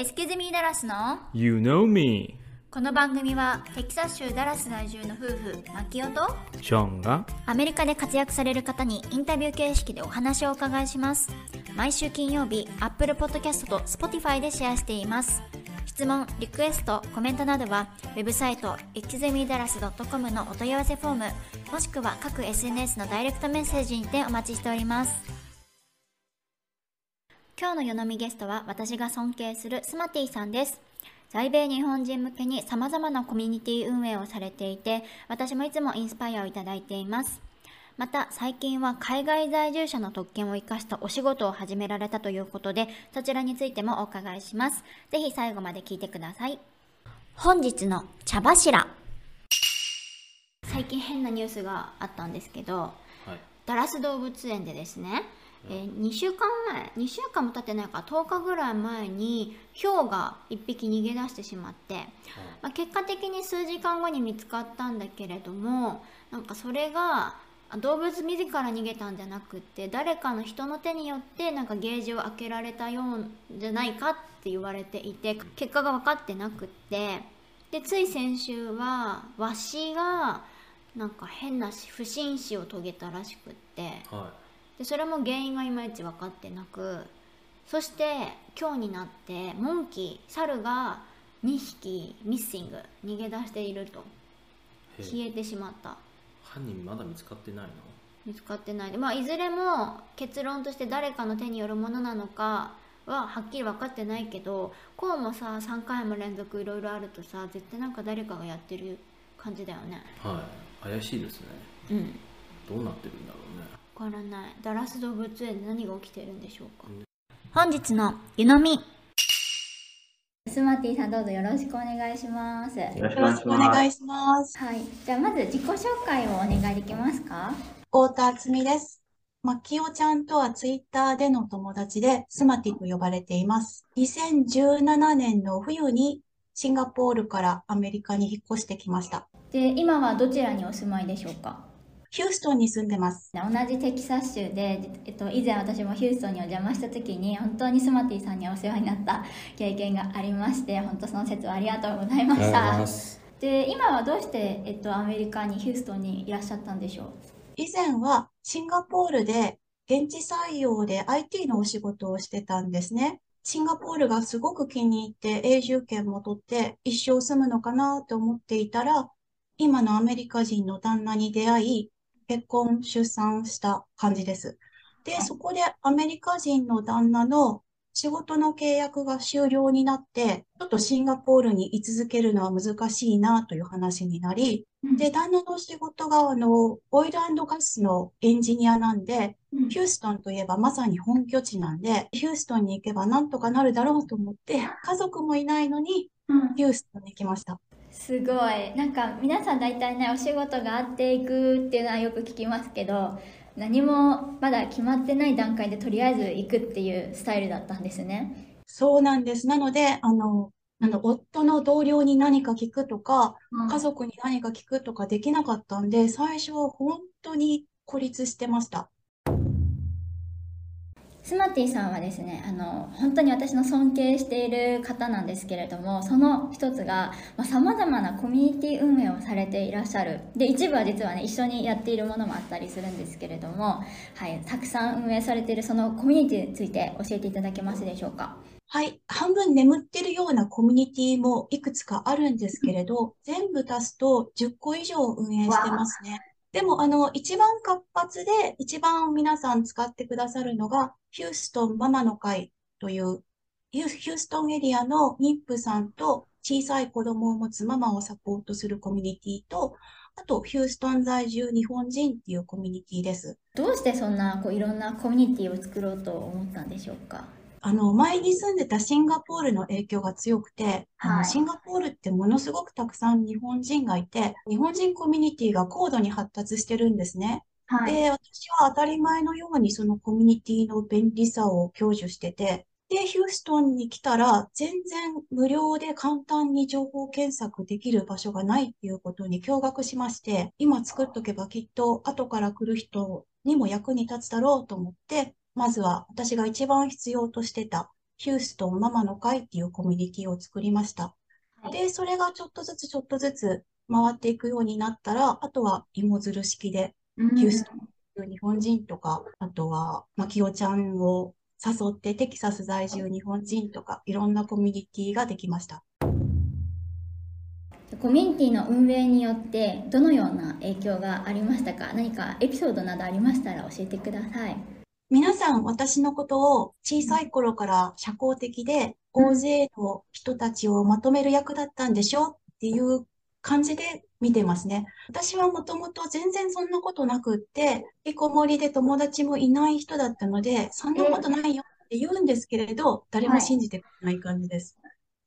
エスキュズミーダラスの？You know me. この番組はテキサス州ダラス在住の夫婦マキオとショーンがアメリカで活躍される方にインタビュー形式でお話をお伺いします。毎週金曜日 Apple Podcast と Spotify でシェアしています。質問、リクエスト、コメントなどはウェブサイト exemidaras.com のお問い合わせフォームもしくは各 SNS のダイレクトメッセージにてお待ちしております今日の夜飲みゲストは私が尊敬するスマティさんです。在米日本人向けに様々なコミュニティ運営をされていて私もいつもインスパイアをいただいています。また最近は海外在住者の特権を生かしたお仕事を始められたということでそちらについてもお伺いします。ぜひ最後まで聞いてください。本日の茶柱。最近変なニュースがあったんですけどはい。ダラス動物園でですね、えー2週間前2週間も経ってないから10日ぐらい前にヒョウが1匹逃げ出してしまって、まあ、結果的に数時間後に見つかったんだけれどもなんかそれがあ動物自ら逃げたんじゃなくって誰かの人の手によってなんかゲージを開けられたようんじゃないかって言われていて結果が分かってなくってでつい先週はワシがなんか変な不審死を遂げたらしくって。はでそれも原因がいまいち分かってなくそして今日になってモンキー猿が2匹ミッシング逃げ出していると。消えてしまった。犯人まだ見つかってないの？見つかってない。でまあいずれも結論として誰かの手によるものなのかははっきり分かってないけどこうもさ3回も連続いろいろあるとさ絶対なんか誰かがやってる感じだよね。はい。怪しいですね。うん。どうなってるんだろうね。わからないダラス動物園で何が起きてるんでしょうか？うん本日の湯飲みスマティさんどうぞよろしくお願いしますはよろしくお願いします。いじゃあまず自己紹介をお願いできますか？太田敦美です。まきおちゃんとはツイッターでの友達で、スマティと呼ばれています。2017年の冬にシンガポールからアメリカに引っ越してきました。で今はどちらにお住まいでしょうか？ヒューストンに住んでます。同じテキサス州で、えっと、以前私もヒューストンにお邪魔した時に本当にスマティさんにお世話になった経験がありまして本当その説はありがとうございましたすで今はどうして、えっと、アメリカにヒューストンにいらっしゃったんでしょう？以前はシンガポールで現地採用で IT のお仕事をしてたんですね。シンガポールがすごく気に入って永住権も取って一生住むのかなと思っていたら、今のアメリカ人の旦那に出会い、結婚、出産した感じです。で、そこでアメリカ人の旦那の仕事の契約が終了になって、ちょっとシンガポールに居続けるのは難しいなという話になり、で、旦那の仕事が、あの、オイルガスのエンジニアなんで、ヒューストンといえばまさに本拠地なんで、ヒューストンに行けばなんとかなるだろうと思って、家族もいないのに、ヒューストンに行きました。すごいなんか皆さん大体ねお仕事があっていくっていうのはよく聞きますけど何もまだ決まってない段階でとりあえず行くっていうスタイルだったんですねそうなんです。なので、あの、あの、夫の同僚に何か聞くとか、家族に何か聞くとかできなかったんで、最初は本当に孤立してました。スマティさんはですねあの本当に私の尊敬している方なんですけれどもその一つがさまざ、まなコミュニティ運営をされていらっしゃるで一部は実はね一緒にやっているものもあったりするんですけれども、はい、たくさん運営されているそのコミュニティについて教えていただけますでしょうか？はい。半分眠ってるようなコミュニティもいくつかあるんですけれど、全部足すと10個以上運営してますね。でも、あの、一番活発で、一番皆さん使ってくださるのが、ヒューストンママの会という、ヒューストンエリアの妊婦さんと小さい子供を持つママをサポートするコミュニティと、あと、ヒューストン在住日本人っていうコミュニティです。どうしてそんなこういろんなコミュニティを作ろうと思ったんでしょうか？あの、前に住んでたシンガポールの影響が強くて、あの、はいシンガポールってものすごくたくさん日本人がいて、日本人コミュニティが高度に発達してるんですね。はで、私は当たり前のようにそのコミュニティの便利さを享受してて、で、ヒューストンに来たら、全然無料で簡単に情報検索できる場所がないっていうことに驚愕しまして、今作っとけばきっと後から来る人にも役に立つだろうと思って、まずは私が一番必要としてたヒューストンママの会っていうコミュニティを作りました。はいで、それがちょっとずつちょっとずつ回っていくようになったら、あとは芋づる式で、うんヒューストン日本人とか、あとは、まきおちゃんを誘ってテキサス在住日本人とか、いろんなコミュニティができました。コミュニティの運営によってどのような影響がありましたか？何かエピソードなどありましたら教えてください皆さん、私のことを小さい頃から社交的で、大勢の人たちをまとめる役だったんでしょっていう感じで見てますね。私はもともと全然そんなことなくって、引きこもりで友達もいない人だったので、そんなことないよって言うんですけれど、誰も信じてくれない感じです。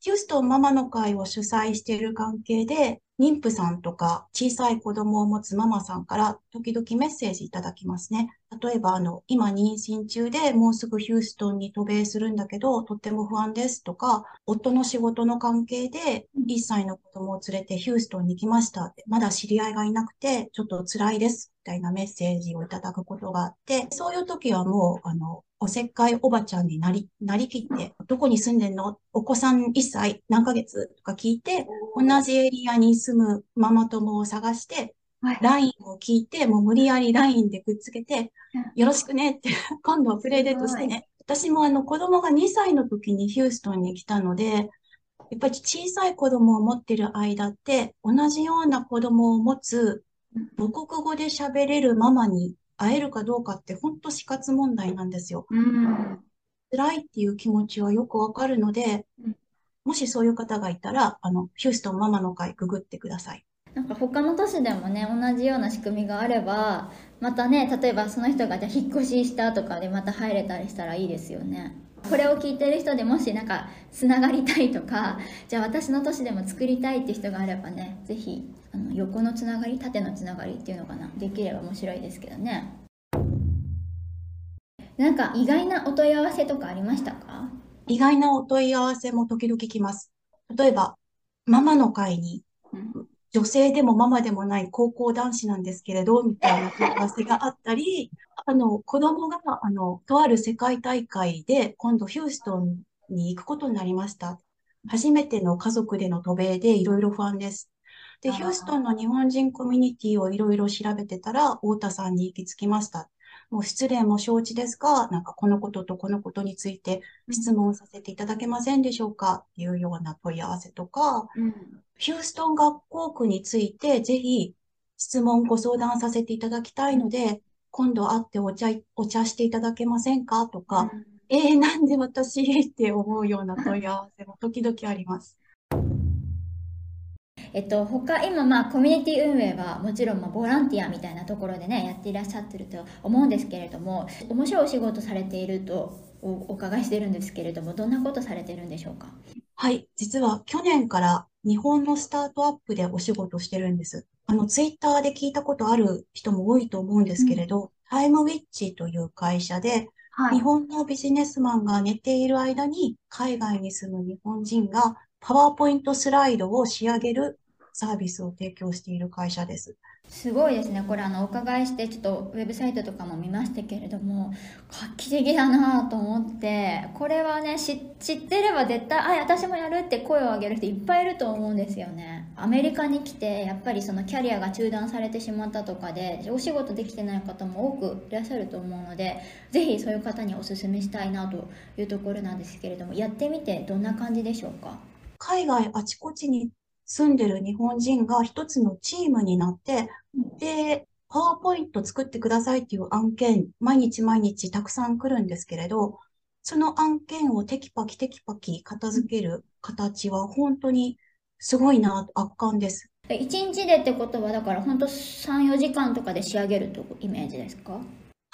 ヒューストンママの会を主催している関係で、妊婦さんとか小さい子供を持つママさんから時々メッセージいただきますね。例えば、あの、今妊娠中でもうすぐヒューストンに渡米するんだけど、とっても不安ですとか、夫の仕事の関係で1歳の子供を連れてヒューストンに来ましたって、まだ知り合いがいなくて、ちょっと辛いですみたいなメッセージをいただくことがあって、そういう時はもう、あの、おせっかいおばちゃんになり、なりきって、どこに住んでんの？お子さん1歳何ヶ月？とか聞いて、同じエリアに住むママ友を探して、はい。LINE を聞いて、もう無理やり LINE でくっつけて、よろしくねって、今度はプレイデートしてね。私もあの子供が2歳の時にヒューストンに来たので、やっぱり小さい子供を持ってる間って、同じような子供を持つ母国語で喋れるママに会えるかどうかって本当死活問題なんですよ。うん。辛いっていう気持ちはよくわかるのでうん、もしそういう方がいたら、あの、ヒューストンママの会ググってください。なんか他の都市でもね同じような仕組みがあればまたね例えばその人がじゃあ引っ越ししたとかでまた入れたりしたらいいですよね。これを聞いてる人でもしなんかつながりたいとかじゃあ私の都市でも作りたいって人があればねぜひあの横のつながり縦のつながりっていうのかなできれば面白いですけどね。なんか意外なお問い合わせとかありましたか？意外なお問い合わせも時々来ます。例えば、ママの会にうん女性でもママでもない高校男子なんですけれど、みたいな問い合わせがあったり、あの、子供が、あの、とある世界大会で、今度ヒューストンに行くことになりました。初めての家族での渡米でいろいろ不安です。で、ヒューストンの日本人コミュニティをいろいろ調べてたら、太田さんに行き着きました。もう失礼も承知ですが、なんかこのこととこのことについて質問させていただけませんでしょうか？っていうような問い合わせとか、うん。ヒューストン学校区についてぜひ質問ご相談させていただきたいので、今度会ってお茶い、お茶していただけませんか？とか、えー、なんで私って思うような問い合わせも時々あります。えっと、他今まあコミュニティ運営はもちろんまあボランティアみたいなところでねやっていらっしゃってると思うんですけれども面白いお仕事されているとおお伺いしてるんですけれどもどんなことされてるんでしょうか？はい、実は去年から日本のスタートアップでお仕事してるんです。あの、ツイッターで聞いたことある人も多いと思うんですけれど、タイムウィッチという会社で、は日本のビジネスマンが寝ている間に海外に住む日本人がパワーポイントスライドを仕上げるサービスを提供している会社です。すごいですね。これあのお伺いしてちょっとウェブサイトとかも見ましたけれども画期的だなと思ってこれはね知ってれば絶対あ私もやるって声を上げる人いっぱいいると思うんですよね。アメリカに来てやっぱりそのキャリアが中断されてしまったとかでお仕事できてない方も多くいらっしゃると思うのでぜひそういう方にお勧めしたいなというところなんですけれどもやってみてどんな感じでしょうか？海外あちこちに住んでる日本人が一つのチームになって、で、パワーポイント作ってくださいっていう案件、毎日毎日たくさん来るんですけれど、その案件をテキパキテキパキ片付ける形は本当にすごいな、圧巻です。1日でってことはだから本当34時間とかで仕上げるとイメージですか？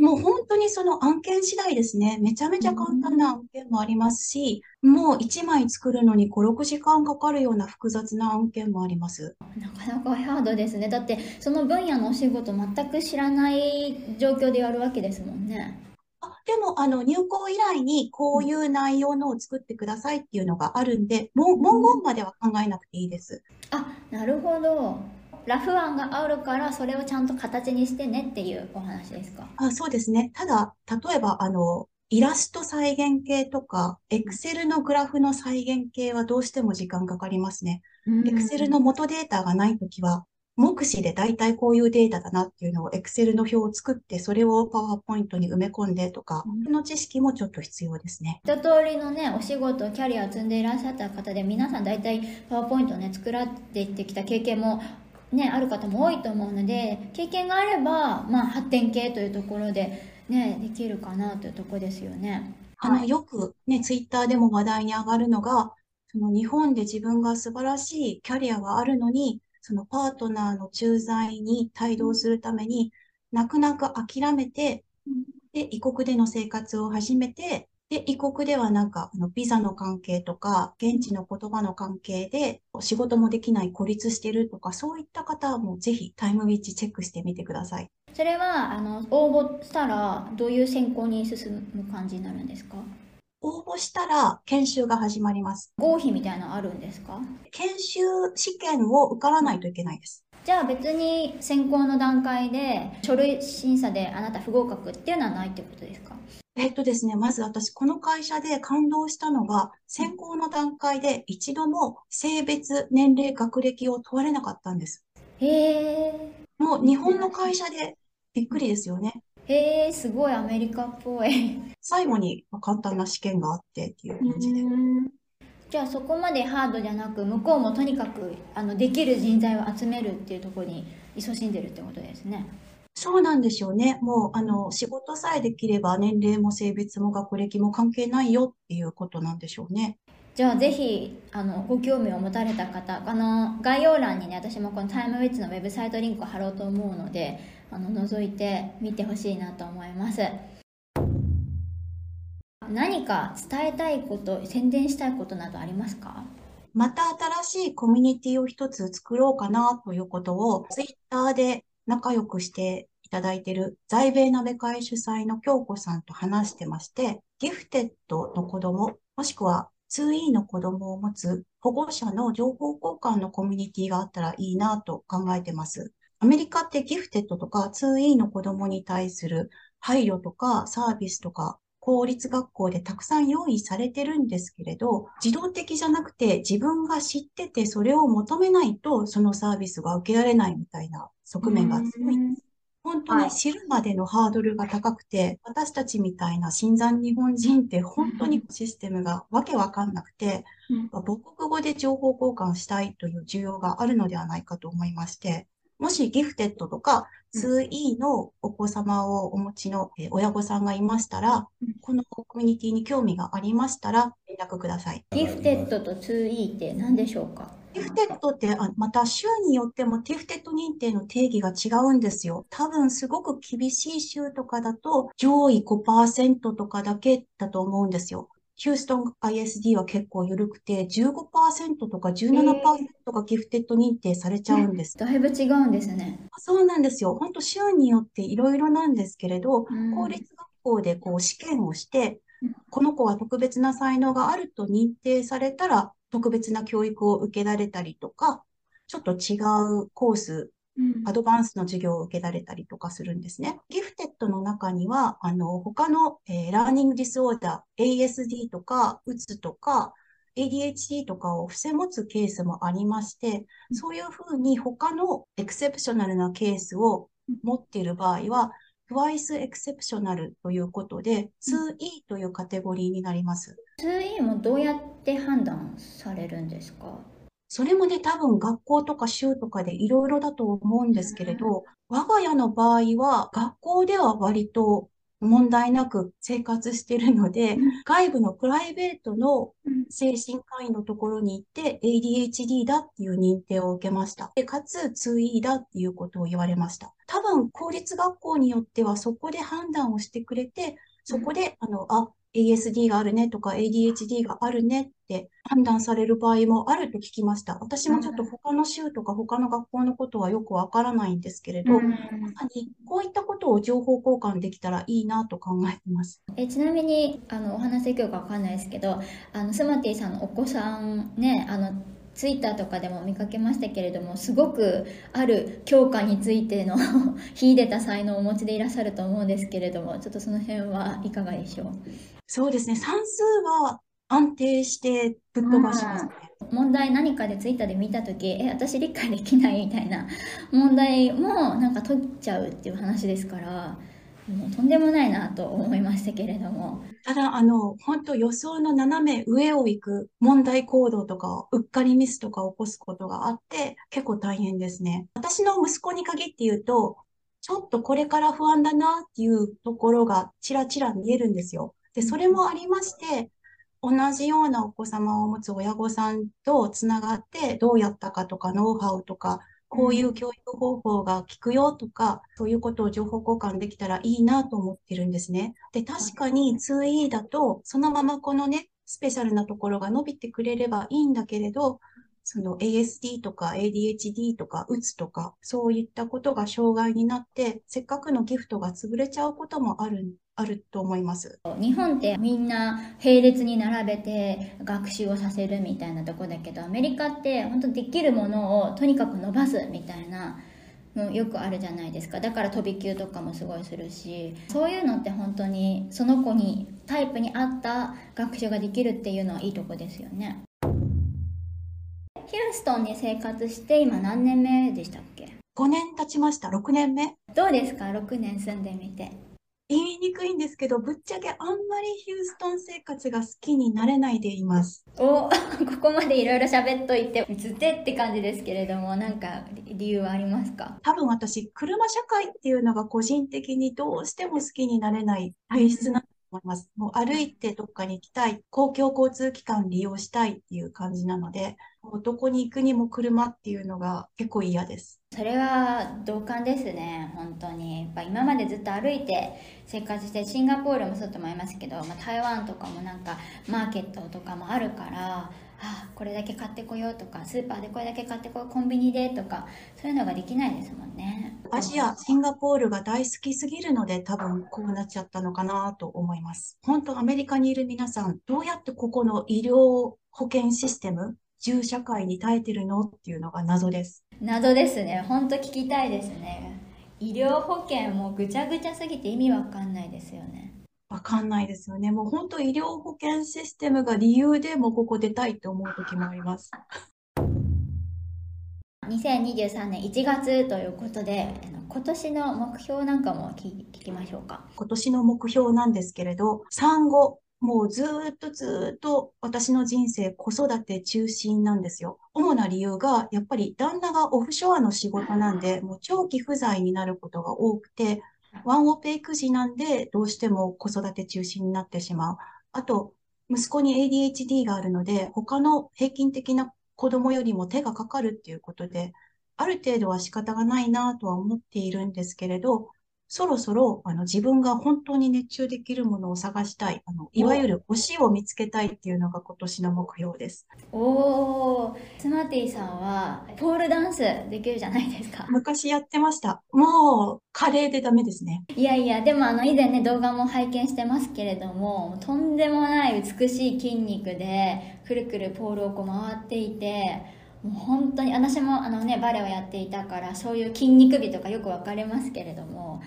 もう本当にその案件次第ですね。めちゃめちゃ簡単な案件もありますし、もう1枚作るのに5、6時間かかるような複雑な案件もあります。なかなかハードですねだってその分野のお仕事全く知らない状況でやるわけですもんねあ、でも、あの、入稿依頼にこういう内容のを作ってくださいっていうのがあるんで、もう文言までは考えなくていいです。あなるほどラフ案があるからそれをちゃんと形にしてねっていうお話ですか？あ、そうですね。ただ、例えば、あの、イラスト再現系とか、Excel のグラフの再現系はどうしても時間かかりますね。Excel の元データがないときは、目視で大体こういうデータだなっていうのを Excel の表を作って、それを PowerPoint に埋め込んでとか、その知識もちょっと必要ですね。一通りのね、お仕事、キャリアを積んでいらっしゃった方で、皆さん大体 PowerPoint をね、作られていってきた経験もね、ある方も多いと思うので、経験があれば、まあ、発展系というところで、ね、できるかなというところですよね。あの、よくね、ツイッターでも話題に上がるのが、その日本で自分が素晴らしいキャリアがあるのに、そのパートナーの駐在に帯同するために、泣く泣く諦めて、で、異国での生活を始めて、で、異国ではなんか、あの、ビザの関係とか、現地の言葉の関係で、仕事もできない、孤立してるとか、そういった方もぜひタイムウィッチチェックしてみてください。それは、あの、応募したら、どういう選考に進む感じになるんですか？応募したら研修が始まります。合否みたいなのあるんですか？研修試験を受からないといけないです。じゃあ別に選考の段階で書類審査であなた不合格っていうのはないってことですか？えっとですね、まず私、この会社で感動したのが、選考の段階で一度も性別、年齢、学歴を問われなかったんです。へえもう日本の会社でびっくりですよね。へえすごいアメリカっぽい最後に簡単な試験があってっていう感じで。じゃあそこまでハードじゃなく向こうもとにかくあのできる人材を集めるっていうところに勤しんでるってことですねそうなんでしょうね。もう、あの、仕事さえできれば年齢も性別も学歴も関係ないよっていうことなんでしょうね。じゃあぜひあのご興味を持たれた方あの概要欄にね私もこのタイムウィッチのウェブサイトリンクを貼ろうと思うのであの覗いてみてほしいなと思います何か伝えたいこと宣伝したいことなどありますか？また新しいコミュニティを一つ作ろうかなということを、ツイッターで仲良くしていただいている在米鍋会主催の京子さんと話してまして、ギフテッドの子供、もしくは 2E の子供を持つ保護者の情報交換のコミュニティがあったらいいなと考えてます。アメリカってギフテッドとか 2E の子供に対する配慮とかサービスとか公立学校でたくさん用意されてるんですけれど、自動的じゃなくて自分が知っててそれを求めないとそのサービスが受けられないみたいな側面が強いんです。本当に知るまでのハードルが高くて、私たちみたいな新参日本人って本当にシステムがわけわかんなくて、母国語で情報交換したいという需要があるのではないかと思いまして、もしギフテッドとか 2E のお子様をお持ちのえー親御さんがいましたら、このコミュニティに興味がありましたら連絡ください。ギフテッドと 2E って何でしょうか？ギフテッドって、あまた州によってもギフテッド認定の定義が違うんですよ。多分すごく厳しい州とかだと上位5%とかだけだと思うんですよ。ヒューストン ISD は結構緩くて15%とか17%がギフテッド認定されちゃうんです。だいぶ違うんですねそうなんですよ。本当州によっていろいろなんですけれど、うん公立学校でこう試験をしてうん、この子は特別な才能があると認定されたら、特別な教育を受けられたりとか、ちょっと違うコース、うんアドバンスの授業を受けられたりとかするんですね。ギフテッドの中には、あの、他の、えー learning disorder、ASD とか、うつとか、ADHD とかを伏せ持つケースもありまして、そういうふうに他のエクセプショナルなケースを持っている場合は、twice エクセプショナルということで、2E というカテゴリーになります。2E もどうやって判断されるんですか？それもね、多分学校とか州とかでいろいろだと思うんですけれど、我が家の場合は学校では割と問題なく生活してるので、外部のプライベートの精神科医のところに行って ADHD だっていう認定を受けました。で、かつ 2E だっていうことを言われました。多分公立学校によってはそこで判断をしてくれて、そこで、あの、あ、ASD があるねとか ADHD があるねって判断される場合もあると聞きました。私もちょっと他の州とか他の学校のことはよくわからないんですけれど、まさにこういったことを情報交換できたらいいなと考えてます。えちなみにあのお話できるかわかんないですけどあのスマティさんのお子さんねあのツイッターとかでも見かけましたけれどもすごくある教科についての 秀でた才能をお持ちでいらっしゃると思うんですけれどもちょっとその辺はいかがでしょう？そうですね。算数は安定してぶっ飛ばしますね。問題何かでツイッターで見た時え私理解できないみたいな問題もなんか解っちゃうっていう話ですからもうとんでもないなと思いましたけれどもただ、あの、本当予想の斜め上を行く問題行動とか、うっかりミスとか起こすことがあって、結構大変ですね。私の息子に限って言うと、ちょっとこれから不安だなっていうところがちらちら見えるんですよ。で、それもありまして、同じようなお子様を持つ親御さんとつながって、どうやったかとか、ノウハウとか、こういう教育方法が効くよとか、そういうことを情報交換できたらいいなと思ってるんですね。で、確かに 2E だと、そのままこのね、スペシャルなところが伸びてくれればいいんだけれど、その ASD とか ADHD とかうつとか、そういったことが障害になって、せっかくのギフトが潰れちゃうこともある、あると思います。日本ってみんな並列に並べて学習をさせるみたいなとこだけどアメリカって本当できるものをとにかく伸ばすみたいなのよくあるじゃないですかだから飛び級とかもすごいするしそういうのって本当にその子にタイプに合った学習ができるっていうのはいいとこですよねヒューストンに生活して今何年目でしたっけ？5年経ちました。6年目。どうですか？6年住んでみて言いにくいんですけど、ぶっちゃけあんまりヒューストン生活が好きになれないでいます。お ここまでいろいろ喋っといてつてって感じですけれどもなんか理由はありますか？多分私、車社会っていうのが個人的にどうしても好きになれない体質な思います。もう歩いてどっかに行きたい、公共交通機関利用したいっていう感じなので、もうどこに行くにも車っていうのが結構嫌です。それは同感ですね本当にやっぱ今までずっと歩いて生活してシンガポールもそうと思いますけど、まあ、台湾とかもなんかマーケットとかもあるからあこれだけ買ってこようとかスーパーでこれだけ買ってこようコンビニでとかそういうのができないですもんねアジア、シンガポールが大好きすぎるので多分こうなっちゃったのかなと思います。本当アメリカにいる皆さん、どうやってここの医療保険システム、銃社会に耐えてるのっていうのが謎です。謎ですね本当聞きたいですね医療保険もぐちゃぐちゃすぎて意味わかんないですよねわかんないですよね。もう本当医療保険システムが理由でもうここ出たいって思う時もあります。2023年1月ということで今年の目標なんかも聞聞きましょうか今年の目標なんですけれど、産後、もうずーっとずーっと私の人生子育て中心なんですよ。主な理由が、やっぱり旦那がオフショアの仕事なんで、もう長期不在になることが多くて、ワンオペ育児なんで、どうしても子育て中心になってしまう。あと、息子に ADHD があるので、他の平均的な子供よりも手がかかるっていうことで、ある程度は仕方がないなとは思っているんですけれど、そろそろあの自分が本当に熱中できるものを探したい、あのいわゆる推しを見つけたいっていうのが今年の目標です。おースマティさんはポールダンスできるじゃないですか昔やってました。もう、華麗でダメですね。いやいやでもあの以前ね動画も拝見してますけれどもとんでもない美しい筋肉でくるくるポールをこう回っていてもう本当に私もあのねバレエをやっていたからそういう筋肉美とかよく分かりますけれども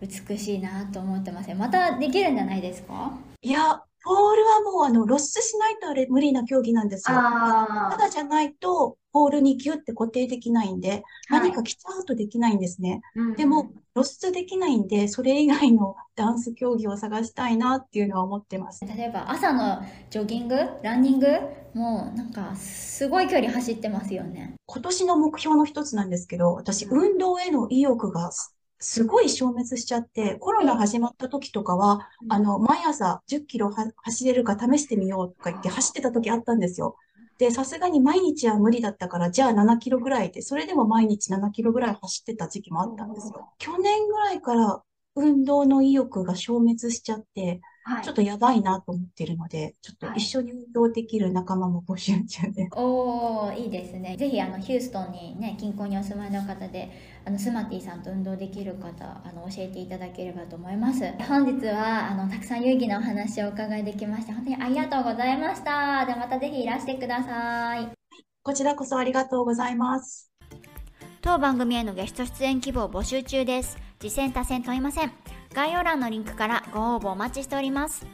美しいなと思ってますよ。またできるんじゃないですか？いや、ポールはもうあの露出しないとあれ無理な競技なんですよ。あただじゃないと、ポールにギュッて固定できないんで、何か着ちゃうとできないんですね。でも、露出できないんで、それ以外のダンス競技を探したいなっていうのは思ってます。例えば朝のジョギングランニングもうなんかすごい距離走ってますよね今年の目標の一つなんですけど、私、運動への意欲がすすごい消滅しちゃって、コロナ始まった時とかは、あの、毎朝10キロは走れるか試してみようとか言って走ってた時あったんですよ。で、さすがに毎日は無理だったから、じゃあ7キロぐらいで、それでも毎日7キロぐらい走ってた時期もあったんですよ。去年ぐらいから運動の意欲が消滅しちゃって、はいちょっとやばいなと思ってるので、ちょっと一緒に運動できる仲間も募集中です。おーいいですねぜひあのヒューストンにね近郊にお住まいの方であのスマティさんと運動できる方あの教えていただければと思います本日はあのたくさん有意義なお話をお伺いできまして本当にありがとうございましたではまたぜひいらしてくださいこちらこそありがとうございます。当番組へのゲスト出演希望募集中です。次戦多戦問いません。概要欄のリンクからご応募お待ちしております。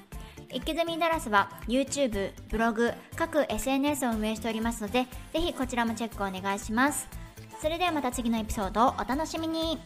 イキズミダラスは YouTube、ブログ、各 SNS を運営しておりますので、ぜひこちらもチェックお願いします。それではまた次のエピソードをお楽しみに。